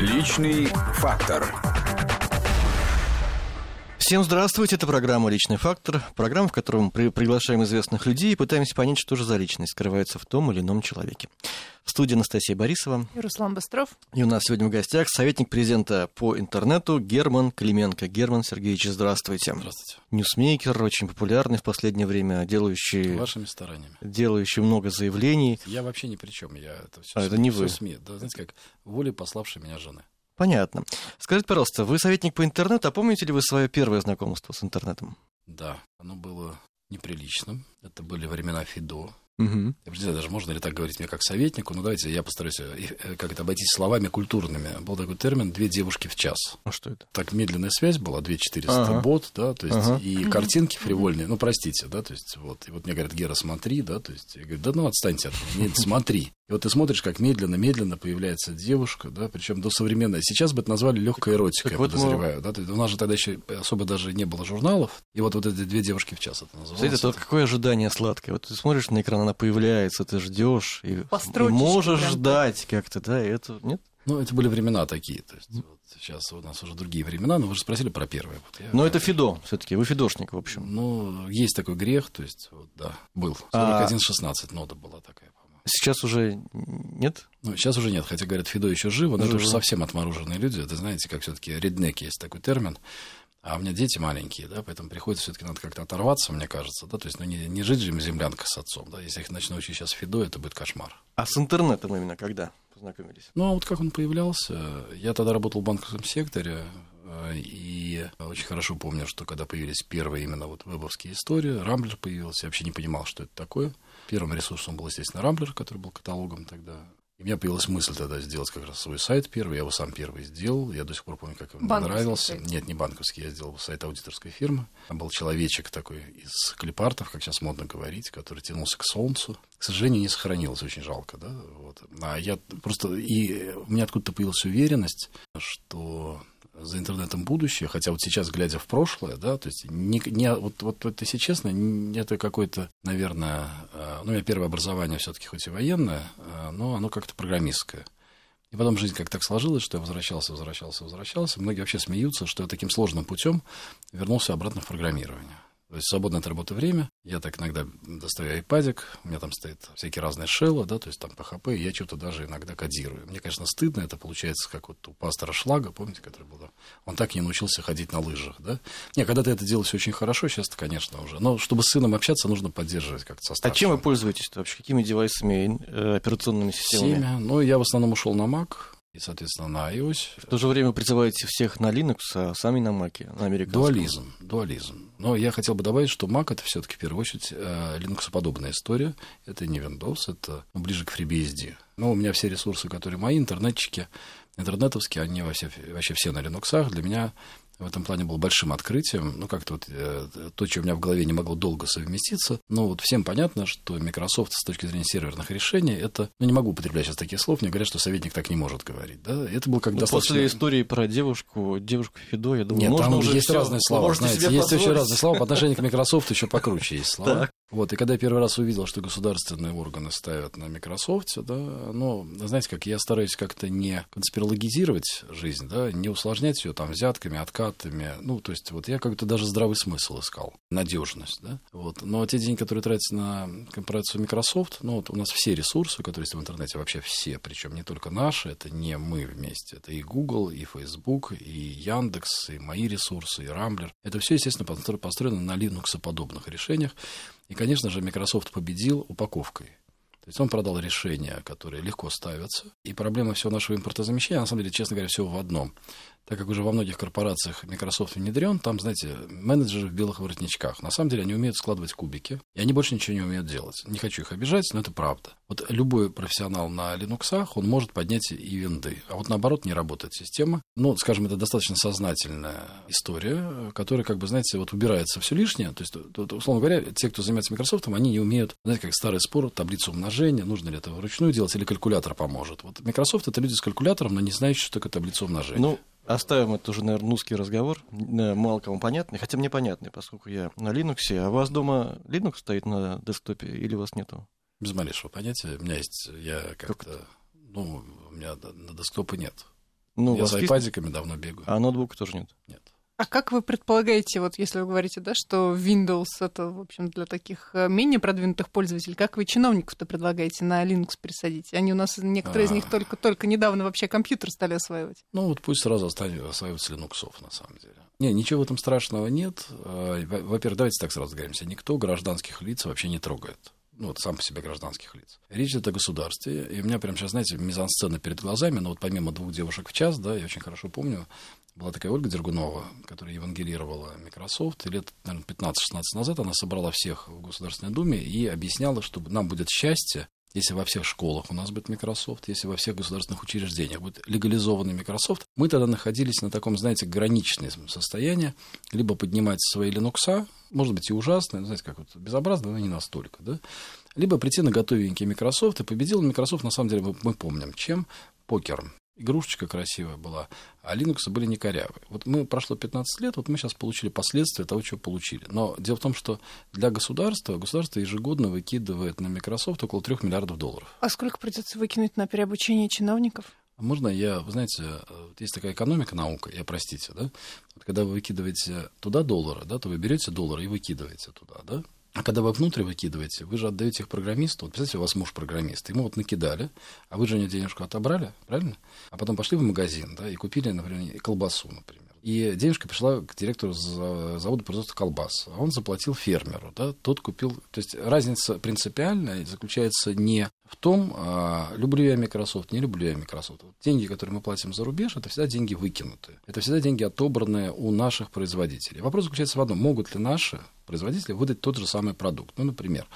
Личный фактор. Всем здравствуйте, это программа «Личный фактор», программа, в которой мы при- приглашаем известных людей и пытаемся понять, что же за личность скрывается в том или ином человеке. В студии Анастасия Борисова. И Руслан Быстров. И у нас сегодня в гостях советник президента по интернету Герман Клименко. Герман Сергеевич, здравствуйте. Здравствуйте. Ньюсмейкер, очень популярный в последнее время, делающий, Вашими стараниями. делающий много заявлений. Я вообще ни при чем. Я это все, А, это не вы. СМИ. Да, знаете, как волей пославшей меня жены. Понятно. Скажите, пожалуйста, вы советник по интернету, а помните ли вы свое первое знакомство с интернетом? Да, оно было неприличным. Это были времена Фидо. Угу. Я не знаю, даже можно ли так говорить мне как советнику, но давайте я постараюсь э, э, как это обойтись словами культурными. Был такой термин «две девушки в час». А что это? Так медленная связь была, 2400 Ага. бот, да, то есть Ага. и картинки фривольные, ну, простите, да, то есть вот, и вот мне говорят, Гера, смотри, да, то есть я говорю, да ну, отстаньте от меня, нет, смотри. И вот ты смотришь, как медленно-медленно появляется девушка, да, причем до современной. Сейчас бы это назвали легкой эротикой, Так я вот мы- подозреваю, да, то есть у нас же тогда еще особо даже не было журналов, и вот, вот эти две девушки в час это называлось. Смотрите, это вот какое ожидание сладкое. Вот ты смотришь на экран, она появляется, ты ждешь и, и можешь прям. ждать как-то, да, и это нет? Ну, это были времена такие, то есть вот сейчас у нас уже другие времена, но вы же спросили про первое. Вот я- Но это Фидо, все-таки, вы Фидошник, в общем. Ну, есть такой грех, то есть, вот, да, был. А- 41-16 нода была такая, по-моему. Сейчас уже нет? Ну, сейчас уже нет, хотя, говорят, Фидо еще живо, но это Живо. уже совсем отмороженные люди. Это, знаете, как все-таки реднеки есть такой термин. А у меня дети маленькие, да, поэтому приходится все-таки надо как-то оторваться, мне кажется, да, то есть, ну, не, не жить же им землянка с отцом, да, если их начну учить сейчас Фидо, это будет кошмар. А с интернетом именно когда познакомились? Ну, а вот как он появлялся, я тогда работал в банковском секторе, э, и очень хорошо помню, что когда появились первые именно вот вебовские истории, Рамблер появился, я вообще не понимал, что это такое. Первым ресурсом был, естественно, Рамблер, который был каталогом тогда. И у меня появилась мысль тогда сделать как раз свой сайт первый, я его сам первый сделал, я до сих пор помню, как он Банковский нравился. сайт. Нет, не банковский, я сделал сайт аудиторской фирмы. Там был человечек такой из клипартов, как сейчас модно говорить, который тянулся к солнцу. К сожалению, не сохранилось, очень жалко, да. Вот. А я просто... И у меня откуда-то появилась уверенность, что за интернетом будущее, хотя вот сейчас, глядя в прошлое, да, то есть, не, не- вот, вот, вот если честно, это какое-то, наверное, э, ну, у меня первое образование все-таки хоть и военное, э, но оно как-то программистское. И потом жизнь как так сложилась, что я возвращался, возвращался, возвращался. Многие вообще смеются, что я таким сложным путем вернулся обратно в программирование. То есть свободное от работы время. Я так иногда достаю айпадик, у меня там стоит всякие разные шеллы, да, то есть там PHP, я что-то даже иногда кодирую. Мне, конечно, стыдно, это получается как вот у пастора Шлага, помните, который был там? Он так не научился ходить на лыжах, да? Не, когда ты это делаешь очень хорошо, сейчас-то, конечно, уже. Но чтобы с сыном общаться, нужно поддерживать как-то со А старшим. чем вы пользуетесь вообще? Какими девайсами, э, операционными системами? Семя. Ну, я в основном ушел на Mac и, соответственно, на iOS. В то же время призываете всех на Linux, а сами на Маке, на американском. Дуализм, дуализм. Но я хотел бы добавить, что Mac это все-таки в первую очередь э, Linux-подобная история. Это не Windows, это ближе к FreeBSD. Но у меня все ресурсы, которые мои, интернетчики, интернетовские, они во все, вообще все на Linux. Для меня в этом плане было большим открытием. Ну, как-то вот э, то, что у меня в голове не могло долго совместиться. Но вот всем понятно, что Microsoft с точки зрения серверных решений, это... Ну, не могу употреблять сейчас таких слов, мне говорят, что советник так не может говорить. Да? Это был как Ну, достаточно... После истории про девушку, девушку Фидо, я думаю, Нет, можно там уже есть всё. разные слова, знаете, есть очень разные слова. По отношению к Microsoft еще покруче есть слова. Вот, и когда я первый раз увидел, что государственные органы ставят на Microsoft, да, ну, знаете, как я стараюсь как-то не конспирологизировать жизнь, да, не усложнять ее там взятками, откатами, ну, то есть вот я как-то даже здравый смысл искал, надежность, да, вот. Но те деньги, которые тратятся на корпорацию Microsoft, ну, вот у нас все ресурсы, которые есть в интернете, вообще все, причем не только наши, это не мы вместе, это и Google, и Facebook, и Яндекс, и мои ресурсы, и Рамблер. Это все, естественно, постро- построено на Linux-подобных решениях. И, конечно же, Microsoft победил упаковкой. То есть он продал решения, которые легко ставятся. И проблема всего нашего импортозамещения, на самом деле, честно говоря, всего в одном. Так как уже во многих корпорациях Microsoft внедрен, там, знаете, менеджеры в белых воротничках. На самом деле они умеют складывать кубики, и они больше ничего не умеют делать. Не хочу их обижать, но это правда. Вот любой профессионал на Linux, он может поднять и винды. А вот наоборот не работает система. Ну, скажем, это достаточно сознательная история, которая, как бы, знаете, вот убирается все лишнее. То есть, условно говоря, те, кто занимается Microsoft, они не умеют, знаете, как старый спор, таблицу умножения, нужно ли это вручную делать или калькулятор поможет. Вот Microsoft это люди с калькулятором, но не знающие, что такое таблица умножения. Ну, оставим это уже, наверное, узкий разговор, э, мало кому понятный, хотя мне понятный, поскольку я на Linux, а у вас дома Linux стоит на десктопе или у вас нету? Без малейшего понятия. У меня есть, я как-то, ну, у меня на десктопа нет. Ну, Я вас с есть- айпадиками давно бегаю. А ноутбука тоже нет. Нет. А как вы предполагаете, вот если вы говорите, да, что Windows это, в общем, для таких э, менее продвинутых пользователей, как вы чиновников-то предлагаете на Linux пересадить? Они у нас, некоторые из них А. только-только недавно вообще компьютер стали осваивать. Ну, вот пусть сразу останется- осваиваются линуксов, на самом деле. Не, ничего в этом страшного нет. А, во- Во-первых, давайте так сразу договоримся. Никто гражданских лиц вообще не трогает. Ну, вот сам по себе гражданских лиц. Речь идет о государстве. И у меня прям сейчас, знаете, мизансцена перед глазами, но вот помимо двух девушек в час, да, я очень хорошо помню, была такая Ольга Дергунова, которая евангелировала Microsoft. И лет, наверное, 15-16 назад она собрала всех в Государственной Думе и объясняла, что нам будет счастье, если во всех школах у нас будет Microsoft, если во всех государственных учреждениях будет легализованный Microsoft, мы тогда находились на таком, знаете, граничном состоянии, либо поднимать свои Linux, может быть, и ужасно, знаете, как вот безобразно, но не настолько, да, либо прийти на готовенький Microsoft, и победил Microsoft, на самом деле, мы, помним, чем? Покером. Игрушечка красивая была, а Linux были не корявые. Вот мы прошло 15 лет, вот мы сейчас получили последствия того, чего получили. Но дело в том, что для государства, государство ежегодно выкидывает на Microsoft около 3 миллиардов долларов. А сколько придется выкинуть на переобучение чиновников? А Можно я, вы знаете, э, есть такая экономика, наука, я простите, да? Вот когда вы выкидываете туда доллары, да, то вы берете доллары и выкидываете туда, да? А когда вы внутрь выкидываете, вы же отдаете их программисту. Вот представьте, у вас муж программист, ему вот накидали, а вы же у него денежку отобрали, правильно? А потом пошли в магазин, да, и купили, например, колбасу, например. И денежка пришла к директору за- завода производства колбас. А он заплатил фермеру, да, тот купил... То есть разница принципиальная заключается не в том, а, люблю я Microsoft, не люблю я Microsoft. Деньги, которые мы платим за рубеж, это всегда деньги выкинутые. Это всегда деньги, отобранные у наших производителей. Вопрос заключается в одном. Могут ли наши производители выдать тот же самый продукт? Ну, например,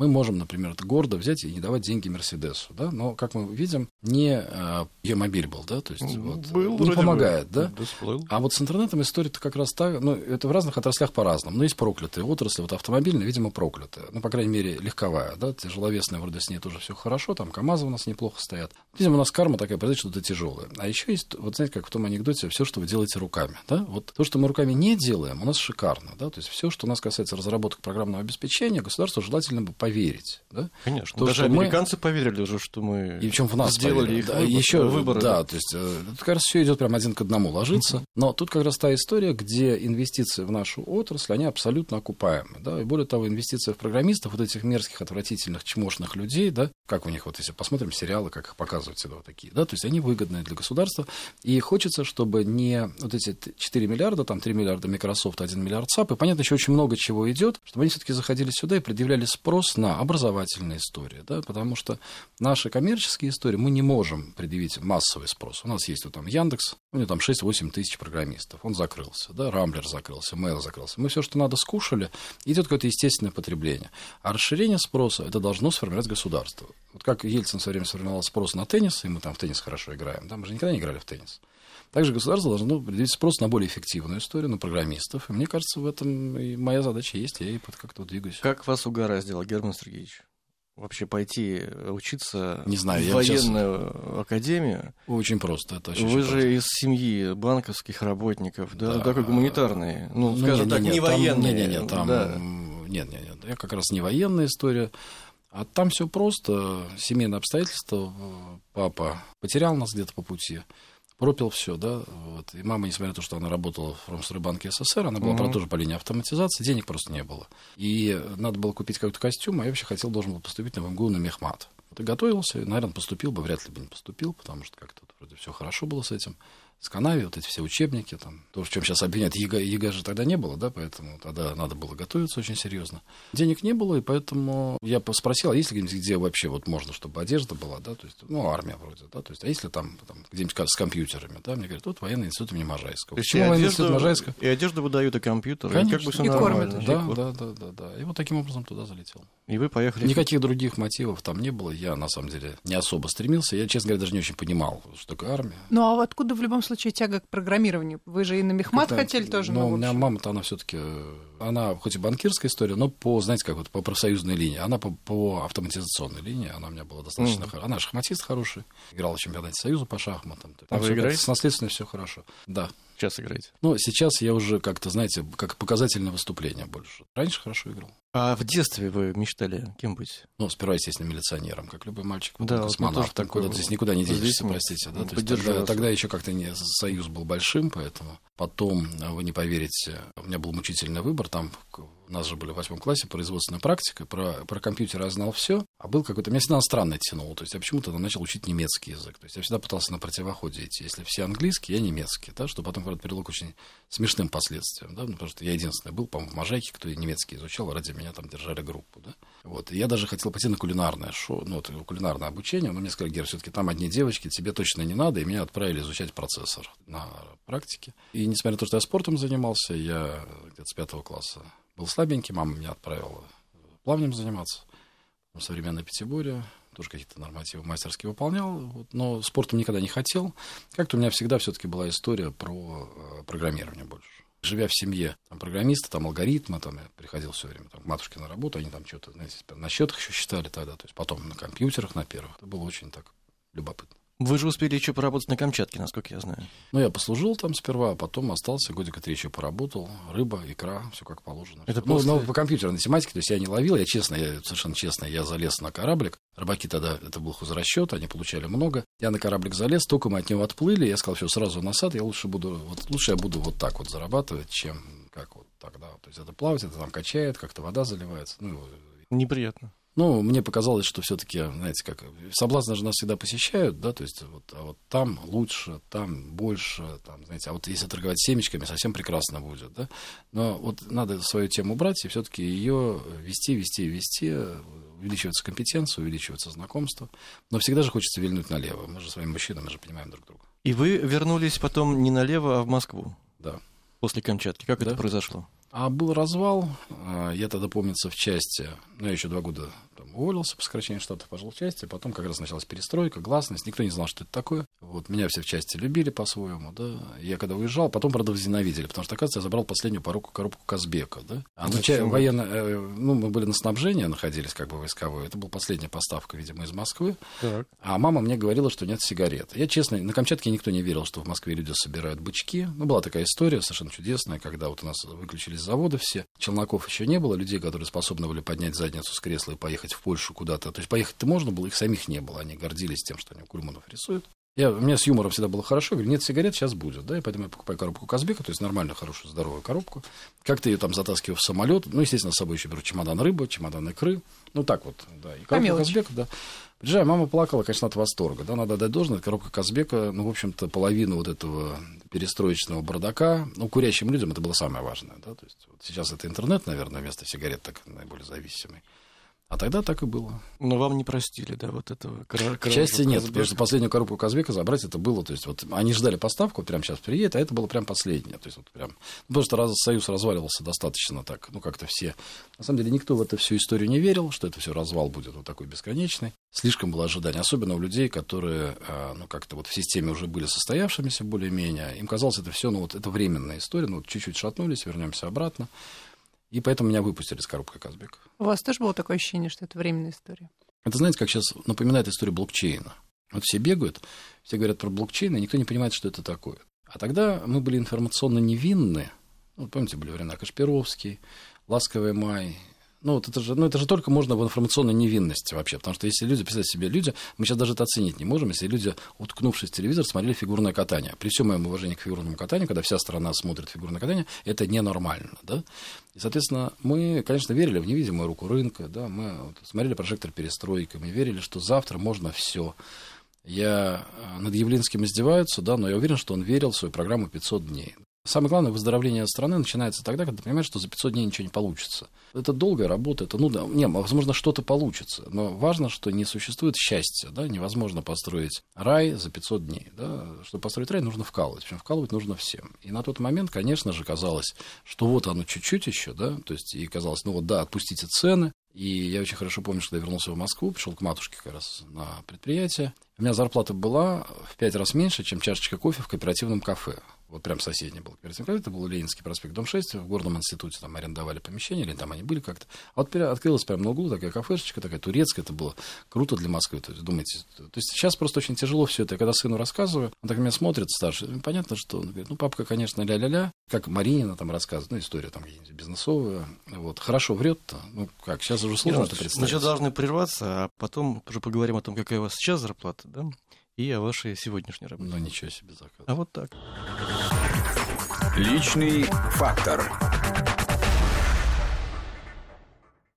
мы можем, например, это гордо взять и не давать деньги Мерседесу, да, но, как мы видим, не а, Е-мобиль был, да, то есть вот, Был, не вроде бы. помогает, да? Всплыл. А вот с интернетом история-то как раз так, ну, это в разных отраслях по-разному. Но есть проклятые отрасли, вот автомобильная, видимо, проклятая. Ну, по крайней мере, легковая, да, тяжеловесная, вроде с ней тоже все хорошо, там КАМАЗы у нас неплохо стоят. Видимо, у нас карма такая произойдет, что-то тяжелое. А еще есть, вот знаете, как в том анекдоте, все, что вы делаете руками, да, вот то, что мы руками не делаем, у нас шикарно, да, то есть все, что у нас касается разработок программного обеспечения, государству желательно бы поверить, да, Конечно. То, Даже что мы- американцы поверили уже, что мы и причем в нас сделали поверили. их да, выбор, еще выборы. Да, то есть э, тут как раз все идет прям один к одному ложится. Но тут как раз та история, где инвестиции в нашу отрасль, они абсолютно окупаемы. Да? И более того, инвестиции в программистов, вот этих мерзких, отвратительных, чмошных людей, да, как у них, вот если посмотрим сериалы, как их показывают всегда вот такие, да, то есть они выгодны для государства. И хочется, чтобы не вот эти т- 4 миллиарда, там 3 миллиарда Microsoft, 1 миллиард SAP, и понятно, еще очень много чего идет, чтобы они все-таки заходили сюда и предъявляли спрос на образовательные истории, да, потому что наши коммерческие истории мы не можем предъявить массовый спрос. У нас есть вот там Яндекс, у него там 6-8 тысяч программистов, он закрылся, да, Рамблер закрылся, Mail закрылся. Мы все, что надо, скушали, идет какое-то естественное потребление. А расширение спроса это должно сформировать государство. Вот как Ельцин в свое время сформировал спрос на теннис, и мы там в теннис хорошо играем, да, мы же никогда не играли в теннис. Также государство должно предъявить спрос на более эффективную историю, на программистов. И мне кажется, в этом и моя задача есть, я и под как-то двигаюсь. Как вас угораздило, Герман Сергеевич? Вообще пойти учиться Не знаю, в я сейчас- военную академию. Очень просто, это очень Вы очень же из семьи банковских работников, да, Да. такой гуманитарный. Ну, Ну, скажем не, так, не, не военный. Не, не, не, там, да. нет, нет, нет, я как раз не военная история, а там все просто, семейные обстоятельства, э, папа потерял нас где-то по пути, пропил все, да, вот, и мама, несмотря на то, что она работала в Промстройбанке СССР, она была, Мгм. правда, тоже по линии автоматизации, денег просто не было, и надо было купить какой-то костюм, а я вообще хотел, должен был поступить на МГУ на мехмат. Вот и готовился, и, наверное, поступил бы, вряд ли бы не поступил, потому что как-то вроде все хорошо было с этим. Сканави, вот эти все учебники, там, то, в чем сейчас обвиняют, ЕГЭ, ЕГЭ же тогда не было, да, поэтому тогда надо было готовиться очень серьезно. Денег не было, и поэтому я спросил, а есть ли где-нибудь, где вообще вот можно, чтобы одежда была, да, то есть, ну, армия вроде, да, то есть, а если там, там где-нибудь с компьютерами, да, мне говорят, вот военный институт имени Можайского. То есть и Почему военный институт одежду, Можайского? и одежду выдают, и компьютер, Конечно, и как бы все и нормально. кормят. И Да, да, да, да, да. И вот таким образом туда залетел. И вы поехали. Никаких других мотивов там не было. Я, на самом деле, не особо стремился. Я, честно говоря, даже не очень понимал, что такое армия. Ну а откуда в любом случае тяга к программированию? Вы же и на мехмат Как-то, хотели тоже, Но у меня мама-то, она все-таки, она хоть и банкирская история, но по, знаете, как вот по профсоюзной линии. Она по, по автоматизационной линии, она у меня была достаточно Мгм. хорошая. Она шахматист хороший, играла в чемпионате Союза по шахматам. А Там вы всё как-то играете? С наследственностью все хорошо. Да. сейчас играете? Ну, сейчас я уже как-то, знаете, как показательное выступление больше. Раньше хорошо играл. А в детстве вы мечтали кем быть? Ну, сперва, естественно, милиционером, как любой мальчик. Да, вот космонавтом. тоже такой здесь никуда не денешься, простите. Да? То есть тогда, тогда еще как-то не, союз был большим, поэтому потом, а, вы не поверите, у меня был мучительный выбор. Там у нас же были в восьмом классе производственная практика. Про, про компьютер я знал все, а был какой-то... Меня всегда на странное тянуло. То есть я почему-то начал учить немецкий язык. То есть я всегда пытался на противоходе идти. Если все английский, я немецкий. Да? Что потом, правда, привело к очень смешным последствиям. Да? Ну, потому что я единственный был, по-моему, в Можайке, кто немецкий изучал. Ради меня там держали группу. Да? Вот. И я даже хотел пойти на кулинарное шоу, ну, вот, кулинарное обучение, но мне сказали, Гер, все-таки там одни девочки, тебе точно не надо, и меня отправили изучать процессор на практике. И несмотря на то, что я спортом занимался, я где-то с пятого класса был слабенький, мама меня отправила плавнем заниматься в современной пятиборе, тоже какие-то нормативы мастерски выполнял, вот, но спортом никогда не хотел. Как-то у меня всегда все-таки была история про э, программирование больше. Живя в семье там, программиста, там алгоритмы, там я приходил все время там, к матушке на работу, они там что-то, знаете, на счетах еще считали тогда, то есть потом на компьютерах на первых. Это было очень так любопытно. Вы же успели еще поработать на Камчатке, насколько я знаю. Ну, я послужил там сперва, а потом остался, годика три еще поработал. Рыба, икра, все как положено. Это ну, после- ну, по компьютерной тематике, то есть я не ловил, я честно, я совершенно честно, я залез на кораблик. Рыбаки тогда, это был хозрасчет, они получали много. Я на кораблик залез, только мы от него отплыли, я сказал, все, сразу на сад, я лучше буду, вот, лучше я буду вот так вот зарабатывать, чем как вот тогда. То есть это плавать, это там качает, как-то вода заливается. Ну, Неприятно. Ну, мне показалось, что все-таки, знаете, как соблазны же нас всегда посещают, да, то есть вот, а вот там лучше, там больше, там, знаете, а вот если торговать семечками, совсем прекрасно будет, да. Но вот надо свою тему брать и все-таки ее вести, вести, вести, увеличивается компетенция, увеличивается знакомство, но всегда же хочется вильнуть налево. Мы же с вами мужчины, мы же понимаем друг друга. И вы вернулись потом не налево, а в Москву Да. после Камчатки. Как это Да. произошло? А был развал, а, я тогда, помнится, в части, ну, я еще два года уволился по сокращению штатов, пошел в части, потом как раз началась перестройка, гласность, никто не знал, что это такое. Вот, меня все в части любили по-своему, да. Я когда уезжал, потом, правда, возненавидели, потому что, оказывается, я забрал последнюю коробку, коробку Казбека, да. А ну, Зачем ча- вы? военно, э, ну, мы были на снабжении, находились как бы войсковой, это была последняя поставка, видимо, из Москвы. Так. А мама мне говорила, что нет сигарет. Я, честно, на Камчатке никто не верил, что в Москве люди собирают бычки. Ну, была такая история совершенно чудесная, когда вот у нас выключились заводы все. Челноков еще не было, людей, которые способны были поднять задницу с кресла и поехать в Польшу куда-то. То есть поехать-то можно было, их самих не было. Они гордились тем, что они Кульманов рисуют. Я, у меня с юмором всегда было хорошо. Говорю, нет сигарет, сейчас будет. Да, и поэтому я покупаю коробку Казбека, то есть нормальную, хорошую, здоровую коробку. Как-то ее там затаскиваю в самолет. Ну, естественно, с собой еще беру чемодан рыбы, чемодан икры. Ну, так вот, да. И коробку. Казбека, да. Приезжаю, мама плакала, конечно, от восторга. Да, надо дать должное. Коробка Казбека, ну, в общем-то, половину вот этого перестроечного бардака. Ну, курящим людям это было самое важное. Да? То есть, вот сейчас это интернет, наверное, вместо сигарет так наиболее зависимый. А тогда так и было. Но вам не простили, да, вот этого кра- К счастью, нет, потому что последнюю коробку Казбека забрать это было, то есть вот они ждали поставку, вот прямо сейчас приедет, а это было прям последнее, то есть вот прям, ну, потому что раз Союз разваливался достаточно так, ну как-то все, на самом деле никто в эту всю историю не верил, что это все развал будет вот такой бесконечный, слишком было ожидание, особенно у людей, которые, а, ну как-то вот в системе уже были состоявшимися более-менее, им казалось это все, ну вот это временная история, ну вот чуть-чуть шатнулись, вернемся обратно, и поэтому меня выпустили с коробкой Казбека. У вас тоже было такое ощущение, что это временная история? Это, знаете, как сейчас напоминает историю блокчейна. Вот все бегают, все говорят про блокчейн, и никто не понимает, что это такое. А тогда мы были информационно невинны. Ну, помните, были времена Кашпировский, Ласковый май. Ну, вот это же, ну, это же только можно в информационной невинности вообще. Потому что если люди, представьте себе, люди, мы сейчас даже это оценить не можем, если люди, уткнувшись в телевизор, смотрели фигурное катание. При всем моем уважении к фигурному катанию, когда вся страна смотрит фигурное катание, это ненормально, да? И, соответственно, мы, конечно, верили в невидимую руку рынка, да, мы вот смотрели прожектор перестройка, мы верили, что завтра можно все. Я э, над Явлинским издеваются, да, но я уверен, что он верил в свою программу 500 дней. Самое главное, выздоровление страны начинается тогда, когда ты понимаешь, что за 500 дней ничего не получится. Это долгая работа, это, ну, да, не, возможно, что-то получится, но важно, что не существует счастья, да, невозможно построить рай за 500 дней, да, чтобы построить рай, нужно вкалывать, причем вкалывать нужно всем. И на тот момент, конечно же, казалось, что вот оно чуть-чуть еще, да, то есть, и казалось, ну вот, да, отпустите цены, и я очень хорошо помню, что я вернулся в Москву, пришел к матушке как раз на предприятие. У меня зарплата была в пять раз меньше, чем чашечка кофе в кооперативном кафе. Вот прям соседний был кооперативный это был Ленинский проспект, дом 6, в горном институте там арендовали помещение, или там они были как-то. А вот открылась прямо на углу такая кафешечка, такая турецкая, это было круто для Москвы, то есть, думаете, то есть сейчас просто очень тяжело все это. Я когда сыну рассказываю, он так меня смотрит старший, понятно, что он говорит, ну, папка, конечно, ля-ля-ля, как Маринина там рассказывает, ну, история там где-нибудь бизнесовая, вот, хорошо врет-то, ну, как, сейчас уже сложно это представить. Значит, должны прерваться, а потом уже поговорим о том, какая у вас сейчас зарплата, да? и о вашей сегодняшней работе. Ну, ничего себе заказ. А вот так. Личный фактор.